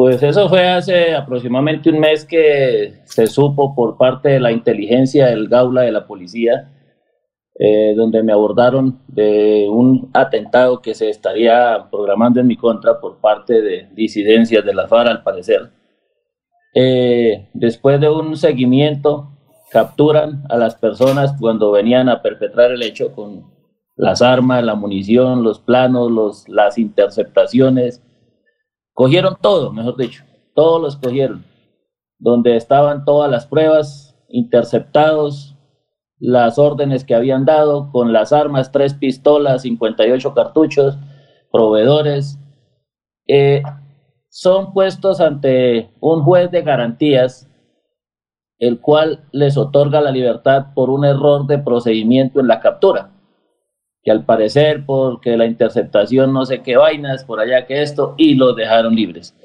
Pues eso fue hace aproximadamente un mes que se supo por parte de la inteligencia del Gaula de la policía, eh, donde me abordaron de un atentado que se estaría programando en mi contra por parte de disidencias de la FARC, al parecer. Eh, después de un seguimiento, capturan a las personas cuando venían a perpetrar el hecho con las armas, la munición, los planos, los, las interceptaciones, Cogieron todo, mejor dicho, todos los cogieron, donde estaban todas las pruebas, interceptados, las órdenes que habían dado con las armas, tres pistolas, 58 cartuchos, proveedores. Eh, son puestos ante un juez de garantías, el cual les otorga la libertad por un error de procedimiento en la captura que al parecer porque la interceptación no sé qué vainas, por allá que esto, y los dejaron libres.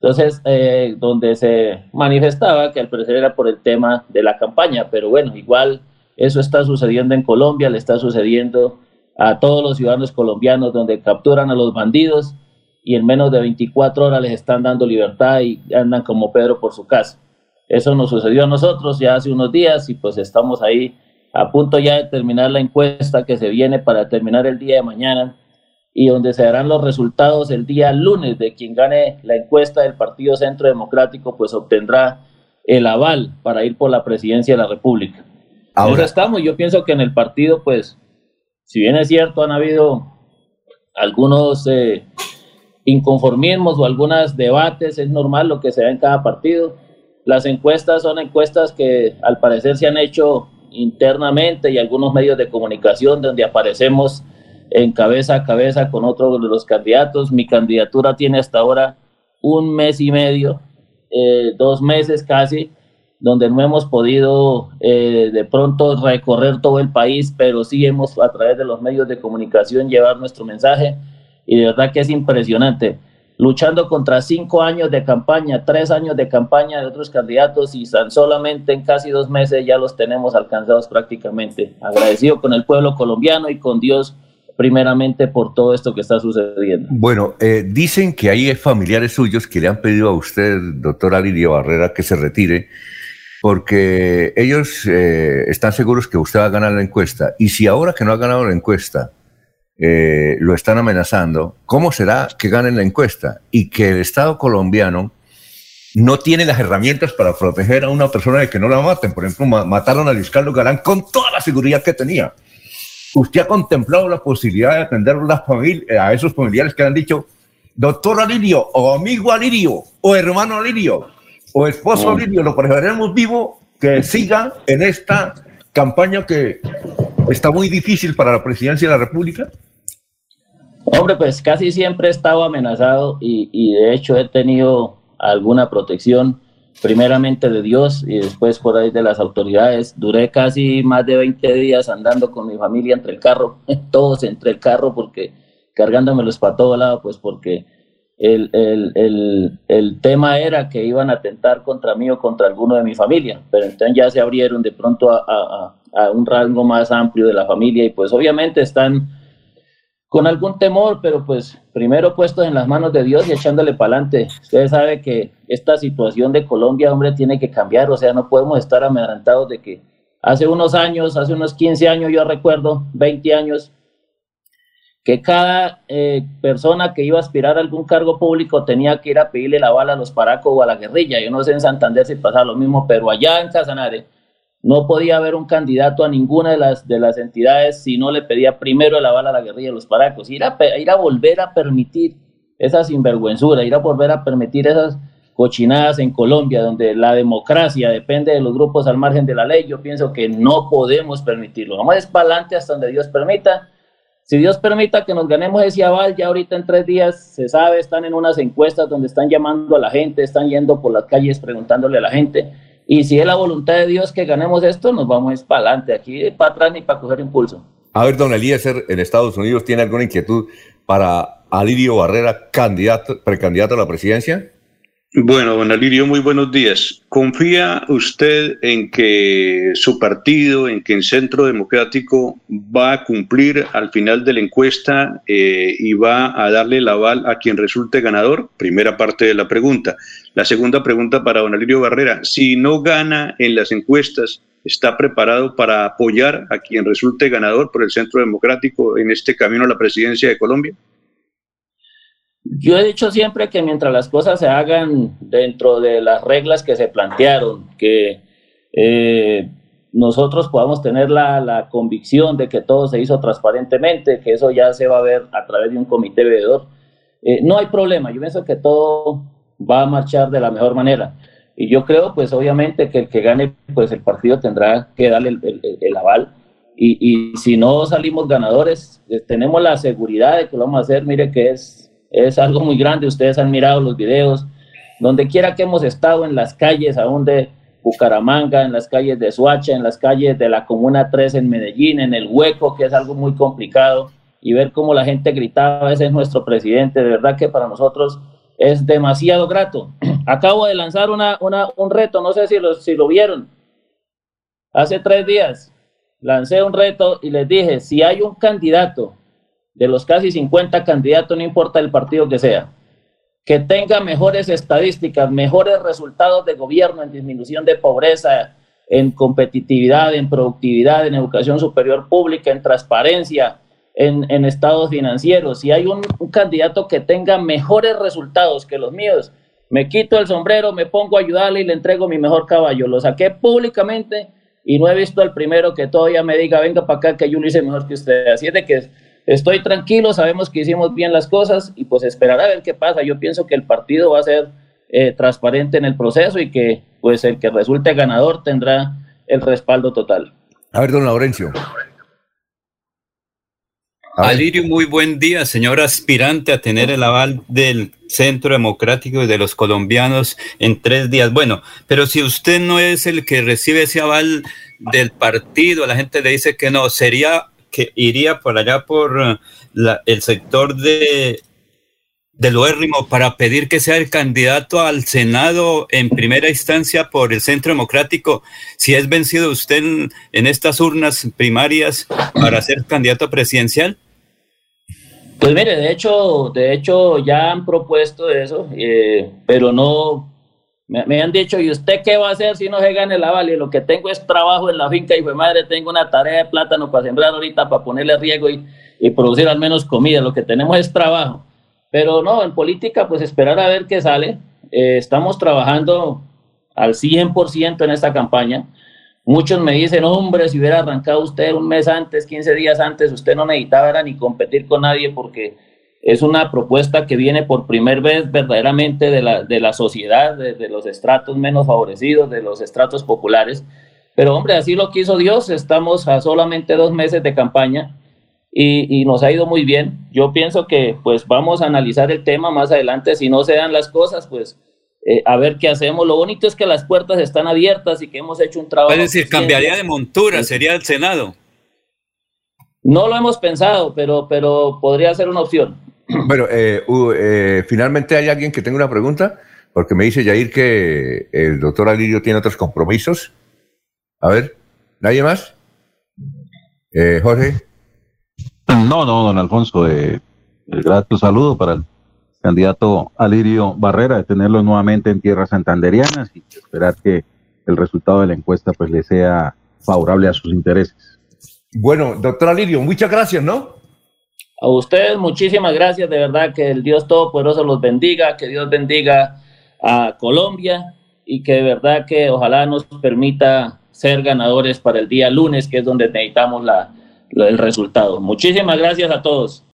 Entonces, eh, donde se manifestaba que al parecer era por el tema de la campaña, pero bueno, igual eso está sucediendo en Colombia, le está sucediendo a todos los ciudadanos colombianos donde capturan a los bandidos y en menos de 24 horas les están dando libertad y andan como Pedro por su casa. Eso nos sucedió a nosotros ya hace unos días y pues estamos ahí a punto ya de terminar la encuesta que se viene para terminar el día de mañana y donde se darán los resultados el día lunes de quien gane la encuesta del Partido Centro Democrático, pues obtendrá el aval para ir por la presidencia de la República. Ahora estamos, yo pienso que en el partido, pues, si bien es cierto, han habido algunos eh, inconformismos o algunos debates, es normal lo que se da en cada partido. Las encuestas son encuestas que al parecer se han hecho internamente y algunos medios de comunicación donde aparecemos en cabeza a cabeza con otro de los candidatos. Mi candidatura tiene hasta ahora un mes y medio, eh, dos meses casi, donde no hemos podido eh, de pronto recorrer todo el país, pero sí hemos a través de los medios de comunicación llevar nuestro mensaje y de verdad que es impresionante luchando contra cinco años de campaña, tres años de campaña de otros candidatos y tan solamente en casi dos meses ya los tenemos alcanzados prácticamente. Agradecido con el pueblo colombiano y con Dios primeramente por todo esto que está sucediendo. Bueno, eh, dicen que hay familiares suyos que le han pedido a usted, doctora Lidia Barrera, que se retire porque ellos eh, están seguros que usted va a ganar la encuesta. Y si ahora que no ha ganado la encuesta, eh, lo están amenazando, ¿cómo será que ganen la encuesta? Y que el Estado colombiano no tiene las herramientas para proteger a una persona de que no la maten. Por ejemplo, mataron a Luis Carlos Galán con toda la seguridad que tenía. ¿Usted ha contemplado la posibilidad de atender a, a esos familiares que han dicho, doctor Alirio, o amigo Alirio, o hermano Alirio, o esposo Alirio, lo preferiremos vivo que siga en esta campaña que está muy difícil para la presidencia de la República? Hombre, pues casi siempre he estado amenazado y, de hecho he tenido alguna protección, primeramente de Dios y después por ahí de las autoridades. Duré casi más de 20 días andando con mi familia entre el carro, todos entre el carro, porque cargándomelos para todo lado, pues porque el, el, tema era que iban a atentar contra mí o contra alguno de mi familia, pero entonces ya se abrieron de pronto a, a un rango más amplio de la familia y pues obviamente están con algún temor, pero pues primero puestos en las manos de Dios y echándole para adelante. Ustedes saben que esta situación de Colombia, hombre, tiene que cambiar, o sea, no podemos estar amedrentados de que hace unos años, hace unos 15 años, yo recuerdo, 20 años, que cada eh, persona que iba a aspirar a algún cargo público tenía que ir a pedirle la bala a los paracos o a la guerrilla. Yo no sé en Santander si pasaba lo mismo, pero allá en Casanare no podía haber un candidato a ninguna de las, de las entidades si no le pedía primero la bala a la guerrilla de los paracos. Ir a, ir a volver a permitir esa sinvergüenzura, ir a volver a permitir esas cochinadas en Colombia, donde la democracia depende de los grupos al margen de la ley, yo pienso que no podemos permitirlo. Vamos es para adelante hasta donde Dios permita. Si Dios permita que nos ganemos ese aval, ya ahorita en tres días se sabe, están en unas encuestas donde están llamando a la gente, están yendo por las calles preguntándole a la gente y si es la voluntad de Dios que ganemos esto, nos vamos para adelante, aquí para atrás ni para coger impulso. A ver, don Eliezer, en Estados Unidos, ¿tiene alguna inquietud para Alirio Barrera, candidato, precandidato a la presidencia? Bueno, don Alirio, muy buenos días. ¿Confía usted en que su partido, en que el Centro Democrático va a cumplir al final de la encuesta eh, y va a darle el aval a quien resulte ganador? Primera parte de la pregunta. La segunda pregunta para don Alirio Barrera. Si no gana en las encuestas, ¿está preparado para apoyar a quien resulte ganador por el Centro Democrático en este camino a la presidencia de Colombia? Yo he dicho siempre que mientras las cosas se hagan dentro de las reglas que se plantearon, que eh, nosotros podamos tener la, la, convicción de que todo se hizo transparentemente, que eso ya se va a ver a través de un comité veedor, eh, no hay problema. Yo pienso que todo va a marchar de la mejor manera. Y yo creo, pues obviamente, que el que gane, pues el partido tendrá que darle el, el, el aval. Y, y, si no salimos ganadores, eh, tenemos la seguridad de que lo vamos a hacer. Mire que es es algo muy grande, ustedes han mirado los videos, donde quiera que hemos estado en las calles, aún de Bucaramanga, en las calles de Suacha, en las calles de la Comuna 3 en Medellín, en el Hueco, que es algo muy complicado, y ver cómo la gente gritaba, ese es nuestro presidente, de verdad que para nosotros es demasiado grato. Acabo de lanzar una, una, un reto, no sé si lo, si lo vieron, hace tres días lancé un reto y les dije, si hay un candidato de los casi 50 candidatos, no importa el partido que sea, que tenga mejores estadísticas, mejores resultados de gobierno en disminución de pobreza, en competitividad, en productividad, en educación superior pública, en transparencia, en, estados financieros. Si hay un, un, candidato que tenga mejores resultados que los míos, me quito el sombrero, me pongo a ayudarle y le entrego mi mejor caballo. Lo saqué públicamente y no he visto al primero que todavía me diga, venga para acá que yo lo hice mejor que usted. Así es de que Estoy tranquilo, sabemos que hicimos bien las cosas y pues esperar a ver qué pasa. Yo pienso que el partido va a ser eh, transparente en el proceso y que pues el que resulte ganador tendrá el respaldo total. A ver, don Laurencio. Alirio, muy buen día, señor aspirante a tener el aval del Centro Democrático y de los colombianos en tres días. Bueno, pero si usted no es el que recibe ese aval del partido, la gente le dice que no, sería que iría por allá por eh, la, el sector de del Oérrimo para pedir que sea el candidato al Senado en primera instancia por el Centro Democrático, si es vencido usted en, en estas urnas primarias para ser candidato presidencial? Pues mire, de hecho, de hecho ya han propuesto eso, eh, pero no, me, han dicho, ¿y usted qué va a hacer si no se gane la aval? Lo que tengo es trabajo en la finca y fue madre, tengo una tarea de plátano para sembrar ahorita, para ponerle riego y, y, producir al menos comida. Lo que tenemos es trabajo. Pero no, en política, pues esperar a ver qué sale. Eh, estamos trabajando al 100% en esta campaña. Muchos me dicen, hombre, si hubiera arrancado usted un mes antes, 15 días antes, usted no necesitaba ni competir con nadie porque es una propuesta que viene por primera vez verdaderamente de la, de la sociedad, de, de, los estratos menos favorecidos, de los estratos populares. Pero hombre, así lo quiso Dios, estamos a solamente dos meses de campaña y, y, nos ha ido muy bien. Yo pienso que pues vamos a analizar el tema más adelante, si no se dan las cosas, pues eh, a ver qué hacemos. Lo bonito es que las puertas están abiertas y que hemos hecho un trabajo. Es decir, cambiaría de montura, sería el Senado. No lo hemos pensado, pero, pero podría ser una opción. Bueno, eh, uh, eh, finalmente hay alguien que tenga una pregunta, porque me dice Yair que el doctor Alirio tiene otros compromisos. A ver, ¿nadie más? Eh, Jorge. No, no, don Alfonso, el grato saludo para el candidato Alirio Barrera, de tenerlo nuevamente en tierras santanderianas y esperar que el resultado de la encuesta pues le sea favorable a sus intereses. Bueno, doctor Alirio, muchas gracias, ¿no? A ustedes muchísimas gracias, de verdad que el Dios Todopoderoso los bendiga, que Dios bendiga a Colombia y que de verdad que ojalá nos permita ser ganadores para el día lunes, que es donde necesitamos la, el resultado. Muchísimas gracias a todos.